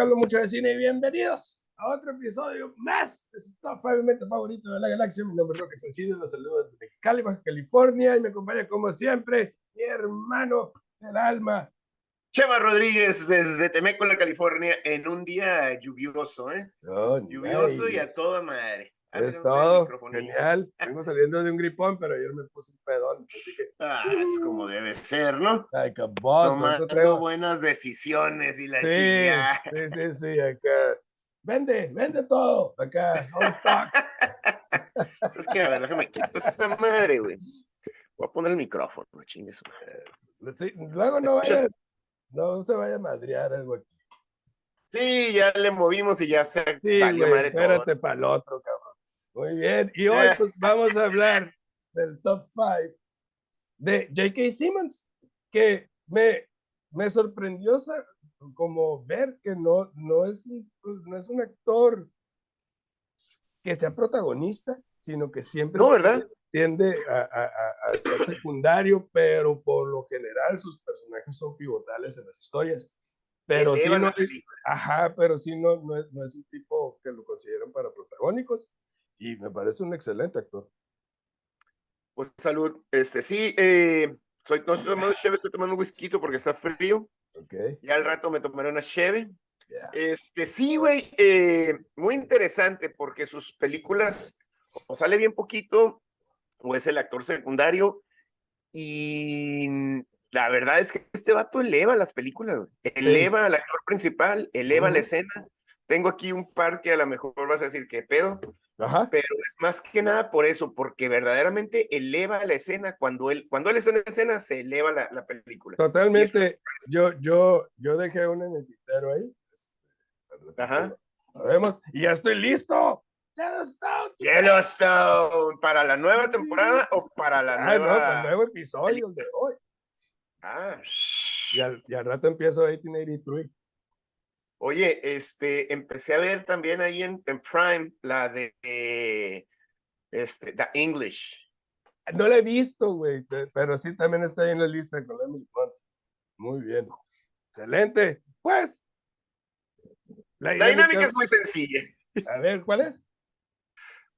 hablo mucho de cine y bienvenidos a otro episodio más de su top 5 meta favorito de la galaxia. Mi nombre es Roque Sancido, los saludo desde Baja California y me acompaña como siempre mi hermano del alma. Chema Rodríguez desde Temécula, California, en un día lluvioso, ¿eh? Oh, lluvioso y a toda madre. Es Ábreme el todo, genial. Vengo saliendo de un gripón, pero ayer me puse un pedón, así que, Ah, es como debe ser, ¿no? like a boss, Tomando buenas decisiones y la Sí, chingada. sí, sí, sí, acá. Vende, vende todo, acá, all stocks. Es que, a ver, déjame quitar esta madre, güey. Voy a poner el micrófono, chingue su. Sí, luego no vaya, no se vaya a madrear algo aquí. Sí, ya le movimos y ya se Sí, güey, madre espérate para el otro, cabrón. Muy bien, y hoy Eh. pues vamos a hablar del top 5 de J.K. Simmons, que me, me sorprendió como ver que no, no, es un, pues, no es un actor que sea protagonista, sino que siempre No, ¿verdad? tiende a, a- a- a ser secundario, pero por lo general sus personajes son pivotales en las historias. Pero sí no, ajá, pero sí no, no, es, no es un tipo que lo consideran para protagónicos y me parece un excelente actor. Pues salud. Este, sí, eh, soy, no estoy tomando cheve, estoy tomando un whisky porque está frío. Ok, Ya al rato me tomaré una cheve. ya. Este, sí, güey, eh, muy interesante porque sus películas o sale bien poquito o es el actor secundario y la verdad es que este vato eleva las películas, güey. eleva al actor principal, eleva la Ujú. escena. Tengo aquí un par que a lo mejor vas a decir que pedo, Ajá, pero es más que nada por eso, porque verdaderamente eleva la escena cuando él, cuando él está en escena, se eleva la, la película. totalmente. Yo, yo, yo dejé una en el tintero ahí. este, Ajá. Lo lo vemos y ya estoy listo. Yellowstone. Yellowstone, ¿para la nueva temporada o para la Ah, no, nueva? para el nuevo episodio el de hoy. Ah, Y al, y al rato empiezo 1883. Oye, este, empecé a ver también ahí en, en Prime la de eh, este, The English. No la he visto, güey, pe- pero sí también está ahí en la lista con Emily Blunt. Muy bien. Excelente. Pues. La La dinámica es muy sencilla. A ver, ¿cuál es?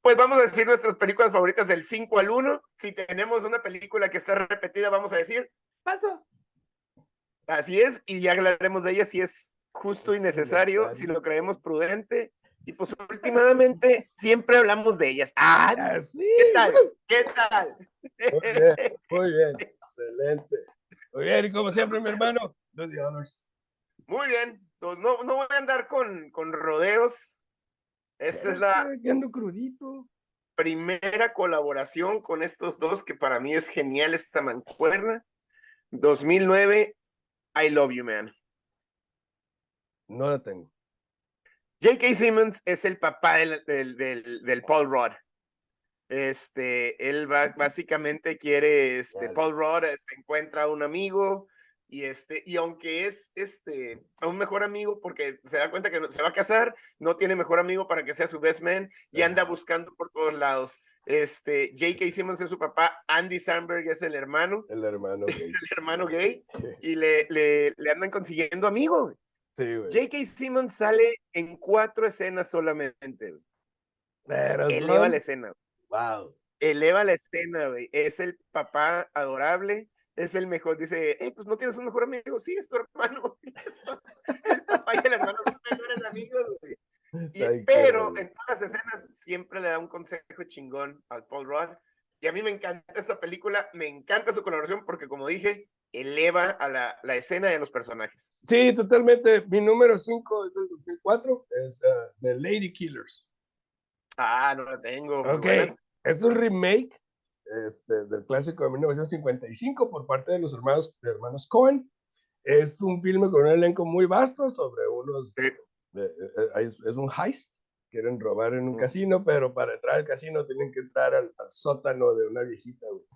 Pues vamos a decir nuestras películas favoritas del 5 al 1. Si tenemos una película que está repetida, vamos a decir, Paso. así es, y ya hablaremos de ella si es justo y necesario, si lo creemos prudente. Y pues últimamente siempre hablamos de ellas. Ah, Así. ¿qué tal? ¿Qué tal? Muy bien, muy bien. Excelente. Muy bien, y como siempre, mi hermano, the honors. Muy bien, pues no, no voy a andar con, con rodeos. Esta es la crudito. primera colaboración con estos dos que para mí es genial esta mancuerna. 2009, I Love You Man. No la tengo. J.K. Simmons es el papá del, del, del- del Paul Rudd. Este, él va, básicamente quiere, este, Vale. Paul Rudd este, encuentra a un amigo y este, y aunque es este, a un mejor amigo porque se da cuenta que no- se va a casar, no tiene mejor amigo para que sea su best man y anda buscando por todos lados. Este, J.K. Simmons es su papá, Andy Samberg es el hermano, El hermano, güey. el hermano gay y le, le, le andan consiguiendo amigo. Güey. Sí, güey. J.K. Simmons sale en cuatro escenas solamente. güey. Pero Eleva son- la escena. güey. Wow. Eleva la escena, güey. Es el papá adorable. Es el mejor. Dice, hey, pues no tienes un mejor amigo. Sí, es tu hermano. el papá y el hermano son mejores amigos, güey. Y- Ay, qué pero en todas las escenas siempre le da un consejo chingón al Paul Rudd. Y a mí me encanta esta película. Me encanta su colaboración porque, como dije, eleva a la, la escena a los personajes. Sí, totalmente. Mi número 5 es del 2004, es ah, The Lady Killers. Ah, no la tengo. Ok, buena. es un remake este, del clásico de 1955 por parte de los hermanos, de hermanos Cohen. Es un filme con un elenco muy vasto sobre unos... Sí. eh, eh, eh, es, es un heist, quieren robar en un Ujú. casino, pero para entrar al casino tienen que entrar al, al sótano de una viejita, güey,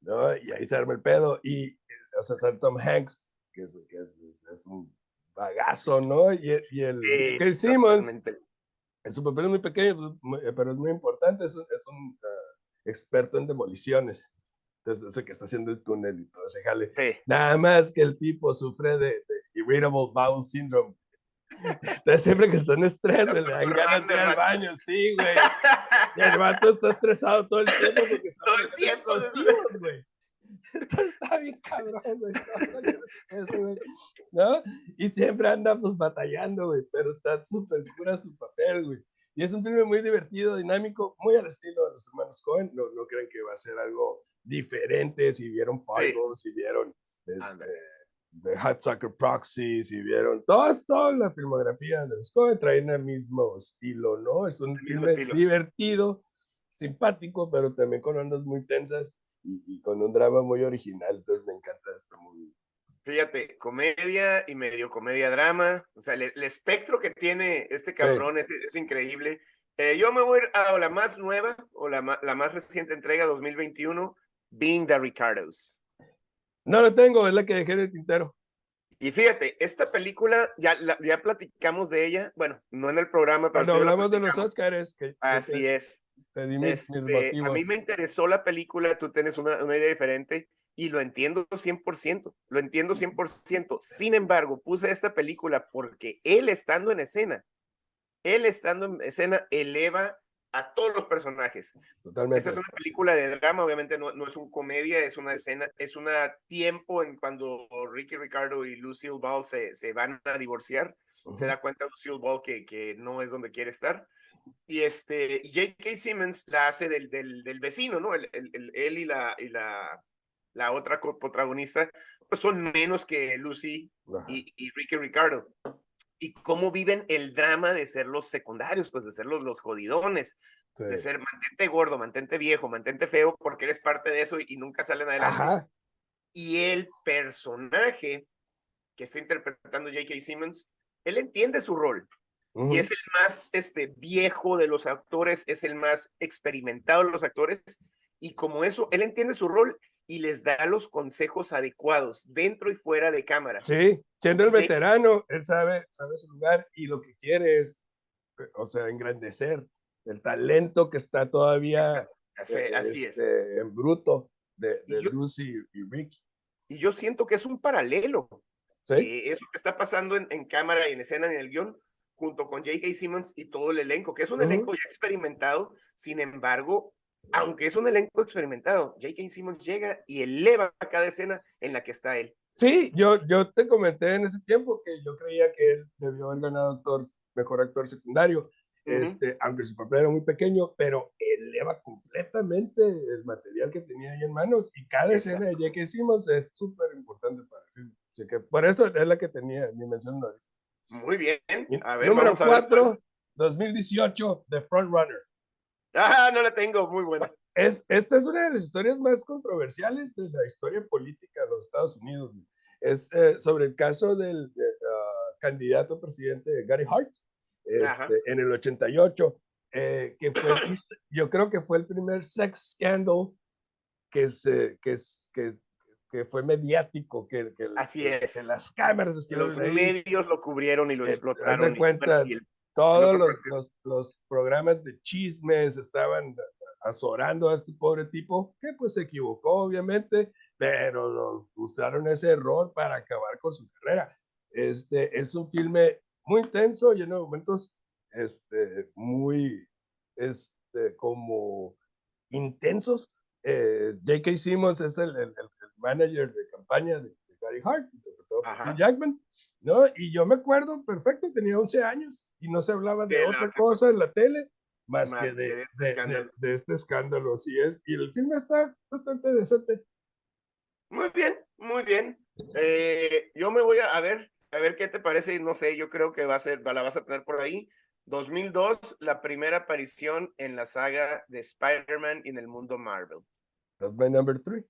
¿no? Y ahí se arma el pedo. Y, o sea, está Tom Hanks, que es, que es, es- es un bagazo, ¿no? Y, el- y el Sí. Simmons en su papel es muy pequeño, pues, eh, pero es muy importante, es un, es un, ah, experto en demoliciones. Entonces, ese que está haciendo el túnel y todo ese jale. Sí. Nada más que el tipo sufre de, de irritable bowel syndrome. Entonces, siempre que son estrés, le dan ganas de ir al baño, sí, güey. Y el vato está estresado todo el tiempo porque está todo el tiempo, güey. Está bien cabrón, güey. Eso, güey. ¿No? Y siempre anda, pues, batallando, güey. Pero está súper cura su papel, güey. Y es un filme muy divertido, dinámico, muy al estilo de los hermanos Cohen. No, no creen que va a ser algo diferente si vieron Fargo, si vieron este, The Hot Soccer Proxy, si vieron todo esto, la filmografía de los Cohen traen el mismo estilo, ¿no? Es un filme divertido, simpático, pero también con ondas muy tensas y, con un drama muy original. Entonces me encanta esto muy. Fíjate, comedia y medio comedia drama. O sea, el, espectro que tiene este cabrón es, es, increíble. Eh, yo me voy a la más nueva o la, la más reciente entrega 2021, Being the Ricardos. No lo tengo, es la que dejé en el tintero. Y fíjate, esta película, ya, ya platicamos de ella, bueno, no en el programa, pero... Cuando hablamos de los Oscars. Que, Así es. Te di mis, este, a mí me interesó la película, tú tienes una, una idea diferente y lo entiendo 100%, lo entiendo 100%. Sin embargo, puse esta película porque él estando en escena, él estando en escena eleva a todos los personajes. Totalmente. Esta es una película de drama, obviamente no, no es un comedia, es una escena, es un tiempo en cuando Ricky Ricardo y Lucille Ball se, se van a divorciar. Se da cuenta Lucille Ball que, que no es donde quiere estar. Y este, J.K. Simmons la hace del, del, del vecino, ¿no? El, el, él y la, y la, la otra protagonista pues son menos que Lucy y, y, Ricky Ricardo. Y cómo viven el drama de ser los secundarios, pues de ser los, los jodidones, de ser mantente gordo, mantente viejo, mantente feo, porque eres parte de eso y, nunca salen adelante. Y el personaje que está interpretando J.K. Simmons, él entiende su rol. Y es el más este, viejo de los actores, es el más experimentado de los actores. Y como eso, él entiende su rol y les da los consejos adecuados dentro y fuera de cámara. Sí, siendo el veterano, él sabe, sabe su lugar y lo que quiere es, o sea, engrandecer el talento que está todavía así, así es. Este, en bruto de, de Lucy y Ricky. Y yo siento que es un paralelo. ¿Sí? Eh, eso que está pasando en, en cámara y en escena en el guion junto con J.K. Simmons y todo el elenco, que es un elenco ya experimentado, sin embargo, aunque es un elenco experimentado, J.K. Simmons llega y eleva cada escena en la que está él. Sí, yo, yo te comenté en ese tiempo que yo creía que él debió haber ganado actor, mejor actor secundario, este, aunque su papel era muy pequeño, pero eleva completamente el material que tenía ahí en manos y cada escena de J.K. Simmons es súper importante para el film. Así que por eso es la que tenía mi mención muy bien. A ver, Número 4, 2018, The Front Runner. Ah, no la tengo, muy buena. Es, esta es una de las historias más controversiales de la historia política de los Estados Unidos. Es eh, sobre el caso del ah, candidato presidente Gary Hart este, en el 88, eh, que fue, yo creo que fue el primer sex scandal que, se, que, que que fue mediático, que, que, Así es. que las cámaras que los medios lo cubrieron y lo explotaron. Se cuenta, todos los, los, los, programas de chismes estaban azorando a este pobre tipo, que pues se equivocó obviamente, pero usaron ese error para acabar con su carrera. Este es un filme muy intenso, lleno de momentos este, muy este, como intensos. Eh, J.K. Simmons es el, el, manager de campaña de, Gary Hart, interpretado por Jackman, ¿no? Y yo me acuerdo perfecto, tenía 11 años y no se hablaba de, otra cosa en la tele más, que de, este de, este escándalo, así es. Y el filme está bastante decente. Muy bien, muy bien. Eh, yo me voy a, a, ver, a ver qué te parece. No sé, yo creo que va a ser, la vas a tener por ahí. 2002, la primera aparición en la saga de Spider-Man en el mundo Marvel. That's my number three.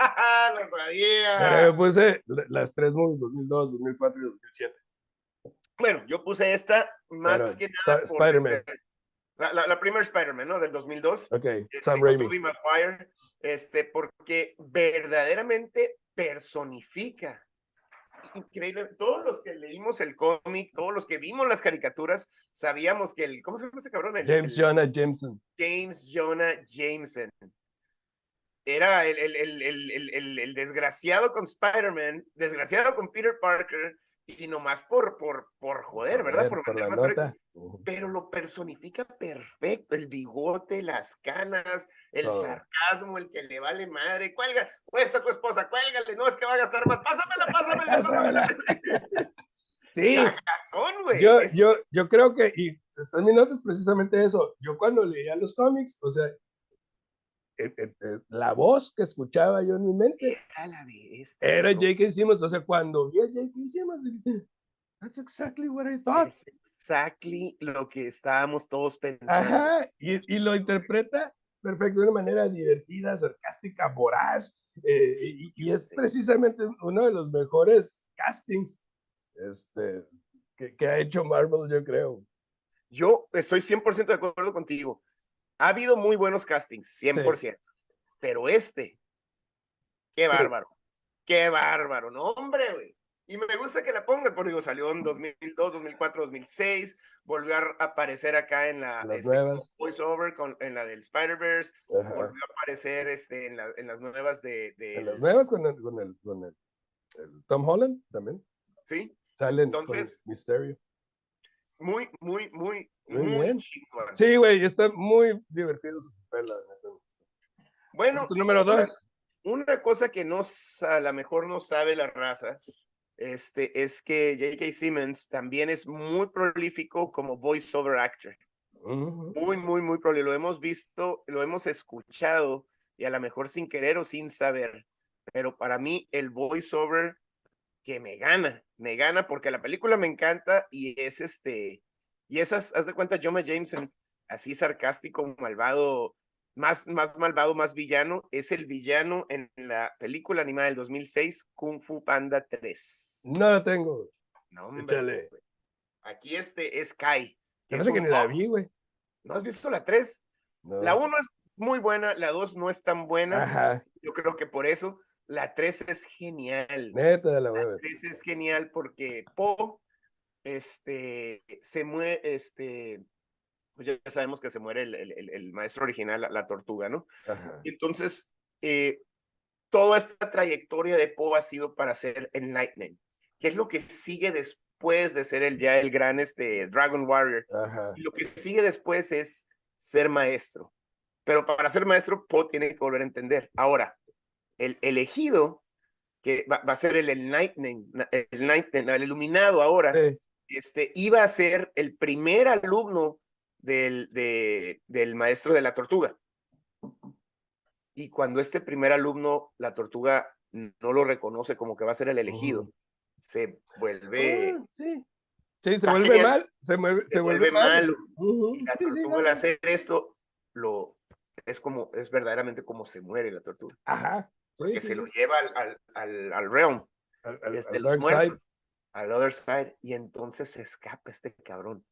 ¡Lo sabía! yo puse las tres movies, 2002, 2004 y 2007. Bueno, yo puse esta más que nada. Spider-Man. La, la, la primera Spider-Man, ¿no? Del 2002. Ok, este, Sam Raimi. este, porque verdaderamente personifica. Increíble. Todos los que leímos el cómic, todos los que vimos las caricaturas, sabíamos que el. ¿Cómo se llama ese cabrón? James Jonah Jameson. James Jonah Jameson era el, el, el, el desgraciado con Spider-Man, desgraciado con Peter Parker, y nomás por, por, por joder, ¿verdad? Por, Pero lo personifica perfecto, el bigote, las canas, el sarcasmo, el que le vale madre, cuelga, está tu esposa, cuélgale, no es que va a gastar más, pásamela, pásamela, pásamela. Sí. Yo, yo, yo creo que, y están mis notas precisamente eso. Yo cuando leía los cómics, o sea, la voz que escuchaba yo en mi mente era J.K. Simmons. O sea, cuando vi a J.K. Simmons, that's exactly what I thought. Es exactly lo que estábamos todos pensando. Ajá, y, y lo interpreta perfecto, de una manera divertida, sarcástica, voraz. y, y, es precisamente uno de los mejores castings este, que, que ha hecho Marvel, yo creo. Yo estoy 100% de acuerdo contigo. Ha habido muy buenos castings, 100%. Pero este, qué bárbaro. Qué bárbaro, no, hombre, güey. Y me gusta que la pongan, porque digo, salió en 2002, 2004, 2006, volvió a aparecer acá en la las este, voiceover, con, en la del Spider-Verse, volvió a aparecer este, en, la, en las nuevas de, de... En las nuevas con el, con el, con el, Tom Holland también. Sí. Sale Entonces, Misterio. Muy, muy, muy, muy, bien. Sí, güey, está muy divertido su papel. Bueno, número dos. Una, cosa que no, a lo mejor no sabe la raza, este, es que J.K. Simmons también es muy prolífico como voiceover actor. Muy, muy, muy prolífico. Lo hemos visto, lo hemos escuchado y a lo mejor sin querer o sin saber. Pero para mí el voiceover que me gana, me gana porque la película me encanta y es este, y esas, haz de cuenta, Jonah Jameson, así sarcástico, malvado, más, más malvado, más villano, es el villano en la película animada del 2006, Kung Fu Panda 3. No la tengo. No, hombre. Aquí este es Kai. Se hace que ni la vi, güey. ¿No has visto la 3? La 1 es muy buena, la 2 no es tan buena. Ajá. Yo creo que por eso la 3 es genial. Neta de la, la 3 es genial porque Po este, se muere, este, pues ya sabemos que se muere el, el, el maestro original, la, tortuga, ¿no? Entonces, eh, toda esta trayectoria de Poe ha sido para ser Enlightening, que es lo que sigue después de ser el ya el gran este, Dragon Warrior. Lo que sigue después es ser maestro. Pero para ser maestro, Poe tiene que volver a entender. Ahora, el elegido, que va, a ser el Enlightening, el, enlightening, el iluminado ahora, este, iba a ser el primer alumno del, del maestro de la tortuga. Y cuando este primer alumno, la tortuga no lo reconoce como que va a ser el elegido, se vuelve... Ah, sí. Sí, se vuelve mal, se, vuelve, mal. y la tortuga al hacer esto, lo, es como, es verdaderamente como se muere la tortuga. Ajá. porque se lo lleva al, al, al, realm, al, los muertos al other side y entonces se escapa este cabrón.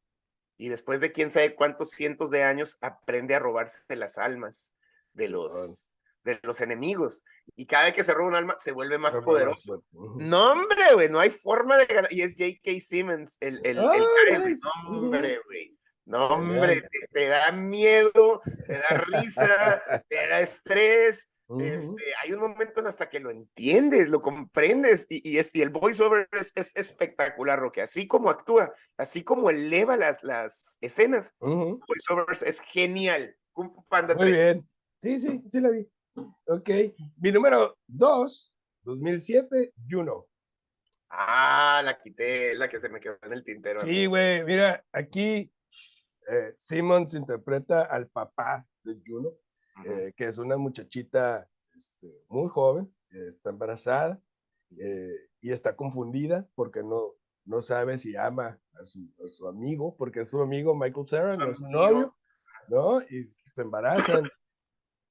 Y después de quién sabe cuántos cientos de años aprende a robarse las almas de los, de los enemigos. Y cada vez que se roba un alma se vuelve más poderoso. No, hombre, güey, no hay forma de ganar. Y es J.K. Simmons, el, el, el, No, hombre, güey. No, hombre, te, te, da miedo, te da risa, te da estrés, este, hay un momento hasta que lo entiendes, lo comprendes y, y, y el voiceover es, es, espectacular, Roque. Así como actúa, así como eleva las, las escenas, uh es genial. Muy bien. Sí, sí, sí la vi. Ok. Mi número dos, 2007, Juno. Ah, la quité, la que se me quedó en el tintero. Sí, güey, mira, aquí eh, Simmons interpreta al papá de Juno eh, que es una muchachita este, muy joven, está embarazada eh, y está confundida porque no, no sabe si ama a su, a su amigo, porque es su amigo Michael Cera, no es su novio, ¿no? Y se embarazan.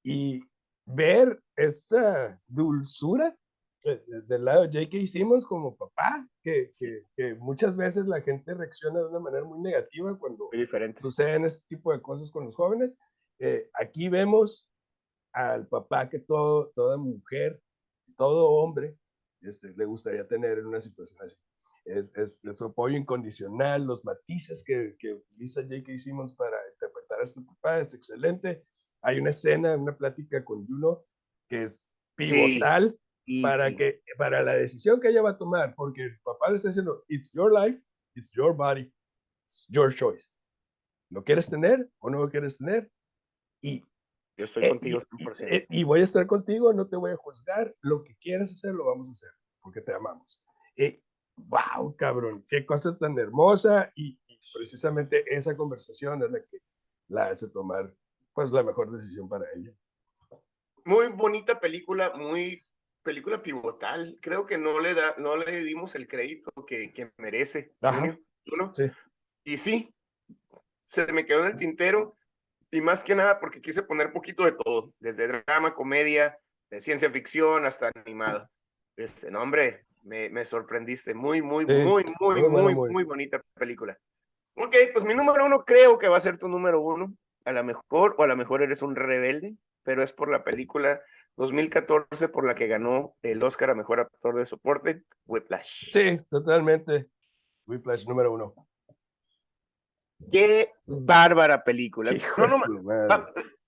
Y ver esa dulzura eh, del lado de J.K. Simmons como papá, que, que, que, muchas veces la gente reacciona de una manera muy negativa cuando suceden este tipo de cosas con los jóvenes. Eh, aquí vemos al papá que todo, toda mujer, todo hombre este, le gustaría tener en una situación así. Es, es, su apoyo incondicional, los matices que, que utiliza J.K. Simmons para interpretar a este papá es excelente. Hay una escena, una plática con Juno que es pivotal para, que, para la decisión que ella va a tomar, porque el papá le está diciendo, it's your life, it's your body, it's your choice. ¿Lo quieres tener o no lo quieres tener? Y, Yo estoy eh, contigo 100%. Eh, y, voy a estar contigo, no te voy a juzgar, lo que quieres hacer lo vamos a hacer, porque te amamos. Y, wow, cabrón, qué cosa tan hermosa y, precisamente esa conversación es la que la hace tomar pues la mejor decisión para ella. Muy bonita película, muy película pivotal. Creo que no le da, no le dimos el crédito que, que merece. Sí. Y sí, se me quedó en el tintero y más que nada porque quise poner poquito de todo, desde drama, comedia, de ciencia ficción hasta animada. Ese nombre me, me sorprendiste. Muy, muy, muy, muy, muy, muy, muy bonita película. Ok, pues mi número uno creo que va a ser tu número uno a lo mejor, o a lo mejor eres un rebelde, pero es por la película 2014 por la que ganó el Oscar a Mejor Actor de Soporte, Whiplash. Sí, totalmente. Whiplash número uno. Qué bárbara película.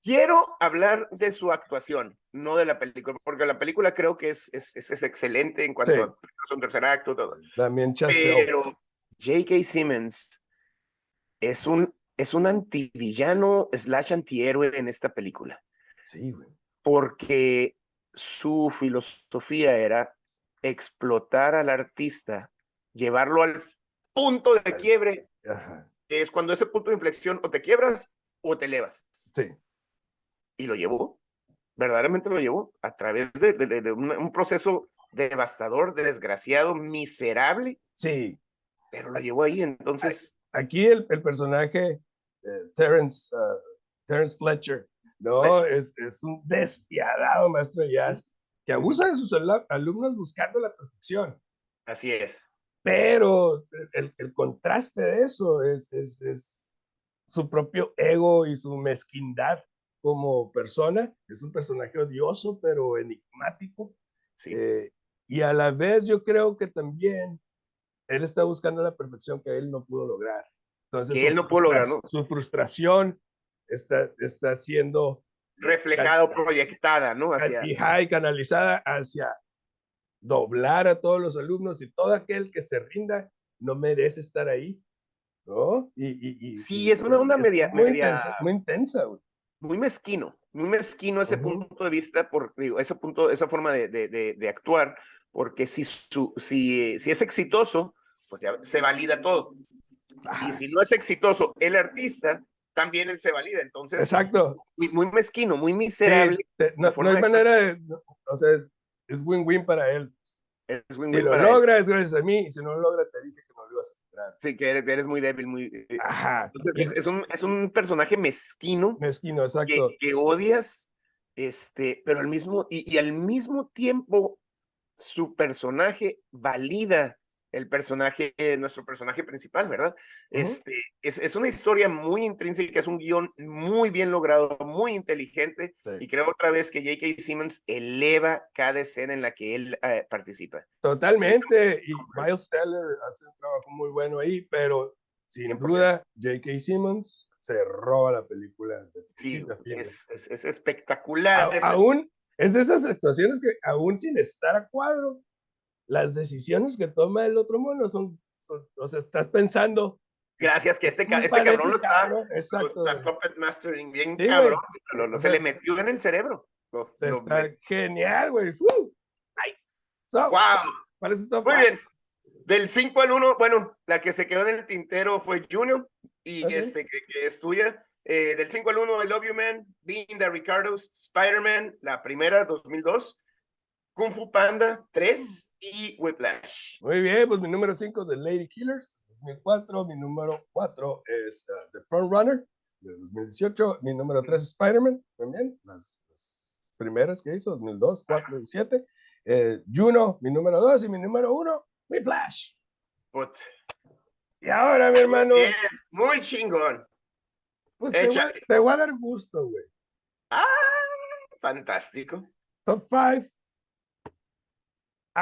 quiero hablar de su actuación, no de la película, porque la película creo que es, es, es, excelente en cuanto a su tercer acto, todo. También Pero J.K. Simmons es un es un antivillano slash antihéroe en esta película. Sí, güey. Porque su filosofía era explotar al artista, llevarlo al punto de quiebre, que es cuando ese punto de inflexión o te quiebras o te elevas. Sí. Y lo llevó, verdaderamente lo llevó, a través de, un, proceso devastador, desgraciado, miserable. Sí. Pero lo llevó ahí, entonces... Aquí el, el personaje eh, Terence, uh, Terence Fletcher, ¿no? Es, es un despiadado maestro de jazz que abusa de sus alumnos buscando la perfección. Así es. Pero el, el contraste de eso es, es, es, su propio ego y su mezquindad como persona. Es un personaje odioso, pero enigmático. Sí. Eh, y a la vez yo creo que también él está buscando la perfección que él no pudo lograr. Entonces, él no pudo lograr, ¿no? Su frustración está, está siendo reflejado, proyectada, ¿no? Hacia... Y canalizada hacia doblar a todos los alumnos y todo aquel que se rinda no merece estar ahí, ¿no? Y, y, sí, es una onda media, muy media... Intensa, muy intensa, güey. Muy mezquino, muy mezquino ese punto de vista, por, digo, ese punto, esa forma de, de, de, actuar, porque si, su, si, si es exitoso, pues ya se valida todo. Y si no es exitoso el artista, también él se valida. Entonces, Exacto. Muy, mezquino, muy miserable. no, hay manera de, o sea, es win-win para él. Es win -win si lo logra, es gracias a mí, y si no lo logra, te dije que no lo ibas a lograr. Sí, que eres, muy débil, muy... Eh, Ajá. Entonces, es, un, es un personaje mezquino. Mezquino, exacto. Que, odias, este, pero al mismo, y, y al mismo tiempo, su personaje valida el personaje, nuestro personaje principal, ¿verdad? Este, es, es, una historia muy intrínseca, es un guion muy bien logrado, muy inteligente, y creo otra vez que J.K. Simmons eleva cada escena en la que él eh, participa. Totalmente, y Miles Teller hace un trabajo muy bueno ahí, pero sin duda J.K. Simmons se roba la película. sí, es, es, espectacular. aún, es de esas actuaciones que aún sin estar a cuadro, las decisiones que toma el otro mono son, o sea, estás pensando. Gracias, que este, este cabrón lo está, exacto, está puppet mastering bien cabrón, se le metió en el cerebro. está genial, güey. Nice. wow. Parece Muy bien. Del 5 al 1, bueno, la que se quedó en el tintero fue Junior y este que, que, es tuya. Eh, del 5 al 1, I Love You Man, Being the Ricardos, Spider-Man, la primera, 2002. Kung Fu Panda 3 y Whiplash. Muy bien, pues mi número 5 de Lady Killers, 2004. Mi número 4 es uh, The Front Runner, de 2018. Mi número 3 es Spider-Man, también, las, primeras que hizo, 2002, 4 y 7. Eh, Juno, mi número 2. Y mi número 1, Whiplash. Put. Y ahora, mi hermano. muy chingón. Pues te voy, te voy, a dar gusto, güey. Ah, fantástico. Top 5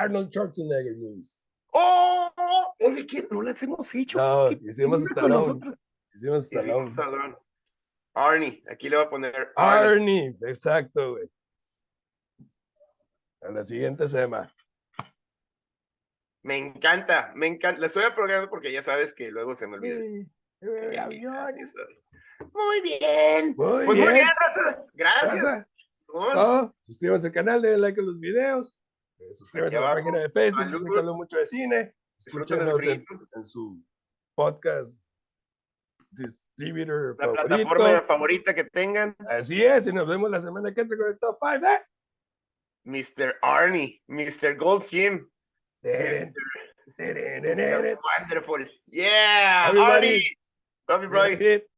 Arnold Schwarzenegger movies. ¡Oh! Oye, ¿qué? No las hemos hecho. No, hicimos Stallone. Hicimos Stallone. Arnie, aquí le voy a poner Arnie. Arnie, exacto, güey. A la siguiente semana. Me encanta, me encanta. La estoy aprobando porque ya sabes que luego se me olvida. Sí. Muy bien. Muy pues bien. muy bien. Gracias. Todo. Suscríbanse al canal, denle like a los videos. Suscríbanse a la página de Facebook, Salud. dicen que hablo mucho de cine. Escúchenos en, en su podcast distributor La favorito. plataforma favorita que tengan, Así es, y nos vemos la semana que entra con el top 5 de Mr. Arnie, Mr. Gold Jim. Mr. Wonderful. Yeah, Everybody. Arnie. Love you, bro.